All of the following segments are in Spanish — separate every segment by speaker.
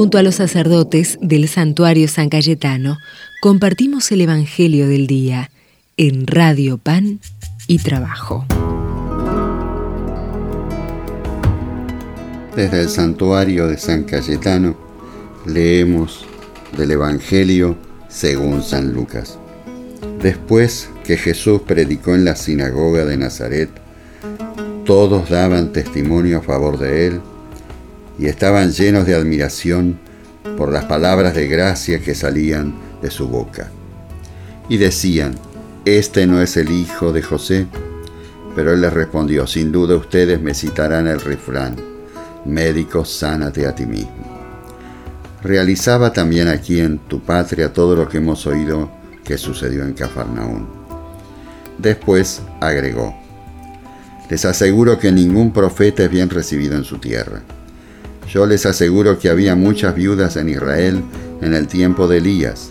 Speaker 1: Junto a los sacerdotes del santuario San Cayetano, compartimos el Evangelio del Día en Radio Pan y Trabajo.
Speaker 2: Desde el santuario de San Cayetano leemos del Evangelio según San Lucas. Después que Jesús predicó en la sinagoga de Nazaret, todos daban testimonio a favor de él y estaban llenos de admiración por las palabras de gracia que salían de su boca. Y decían, ¿este no es el hijo de José? Pero él les respondió, sin duda ustedes me citarán el refrán, médico, sánate a ti mismo. Realizaba también aquí en tu patria todo lo que hemos oído que sucedió en Cafarnaún. Después agregó, les aseguro que ningún profeta es bien recibido en su tierra. Yo les aseguro que había muchas viudas en Israel en el tiempo de Elías,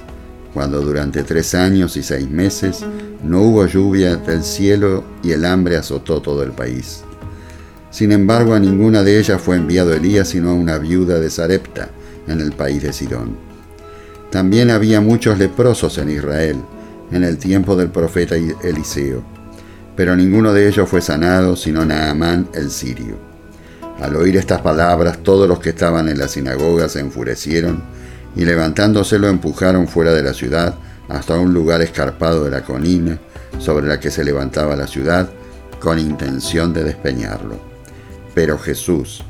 Speaker 2: cuando durante tres años y seis meses no hubo lluvia del cielo y el hambre azotó todo el país. Sin embargo, a ninguna de ellas fue enviado Elías, sino a una viuda de Sarepta, en el país de Sidón. También había muchos leprosos en Israel, en el tiempo del profeta Eliseo, pero ninguno de ellos fue sanado, sino Naamán el sirio. Al oír estas palabras, todos los que estaban en la sinagoga se enfurecieron y levantándose lo empujaron fuera de la ciudad hasta un lugar escarpado de la colina sobre la que se levantaba la ciudad con intención de despeñarlo. Pero Jesús,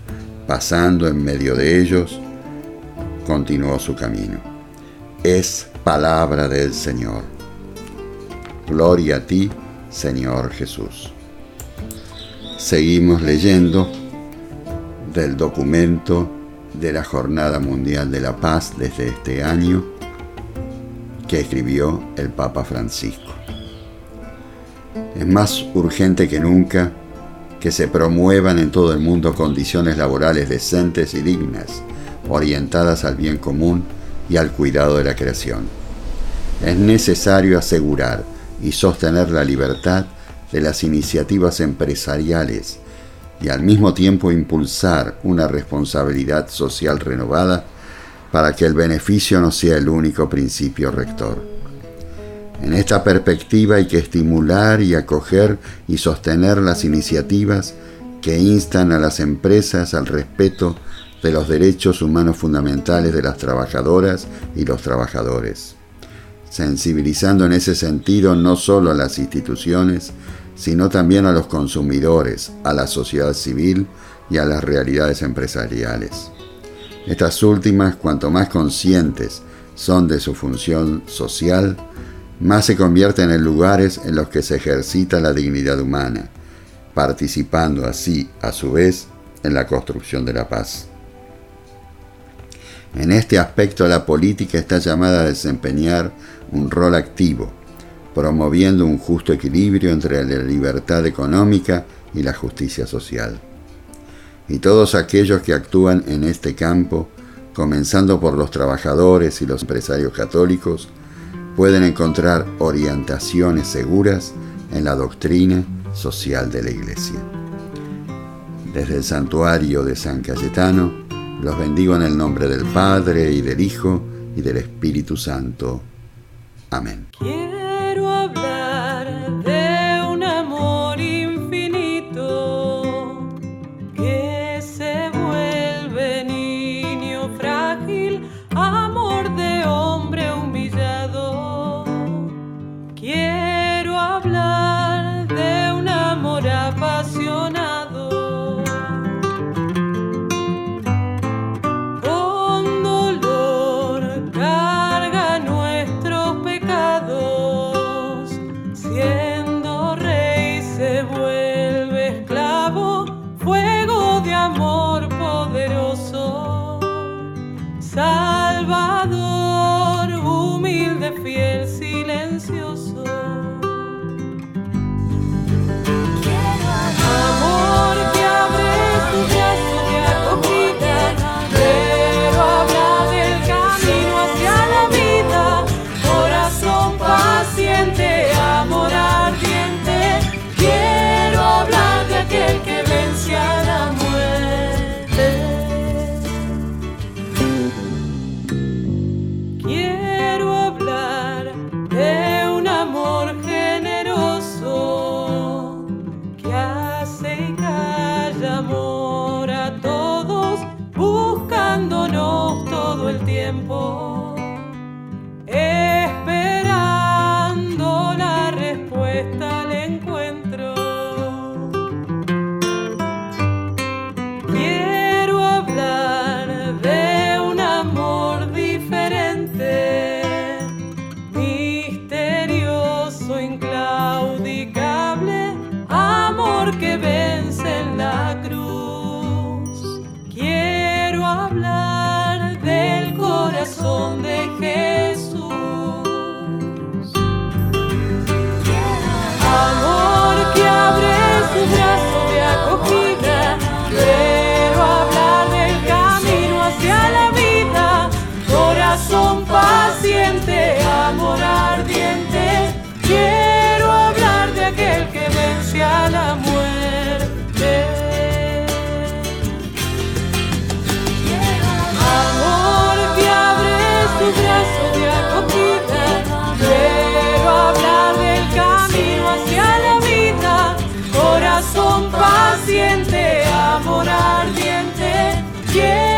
Speaker 2: pasando en medio de ellos, continuó su camino. Es palabra del Señor. Gloria a ti, Señor Jesús. Seguimos leyendo del documento de la Jornada Mundial de la Paz desde este año que escribió el Papa Francisco. Es más urgente que nunca que se promuevan en todo el mundo condiciones laborales decentes y dignas, orientadas al bien común y al cuidado de la creación. Es necesario asegurar y sostener la libertad de las iniciativas empresariales y al mismo tiempo impulsar una responsabilidad social renovada para que el beneficio no sea el único principio rector. En esta perspectiva hay que estimular y acoger y sostener las iniciativas que instan a las empresas al respeto de los derechos humanos fundamentales de las trabajadoras y los trabajadores, sensibilizando en ese sentido no solo a las instituciones, sino también a los consumidores, a la sociedad civil y a las realidades empresariales. Estas últimas, cuanto más conscientes son de su función social, más se convierten en lugares en los que se ejercita la dignidad humana, participando así, a su vez, en la construcción de la paz. En este aspecto la política está llamada a desempeñar un rol activo, promoviendo un justo equilibrio entre la libertad económica y la justicia social. Y todos aquellos que actúan en este campo, comenzando por los trabajadores y los empresarios católicos, pueden encontrar orientaciones seguras en la doctrina social de la Iglesia. Desde el santuario de San Cayetano, los bendigo en el nombre del Padre y del Hijo y del Espíritu Santo. Amén.
Speaker 3: Con Salvador, humilde, fiel, silencioso. Yeah.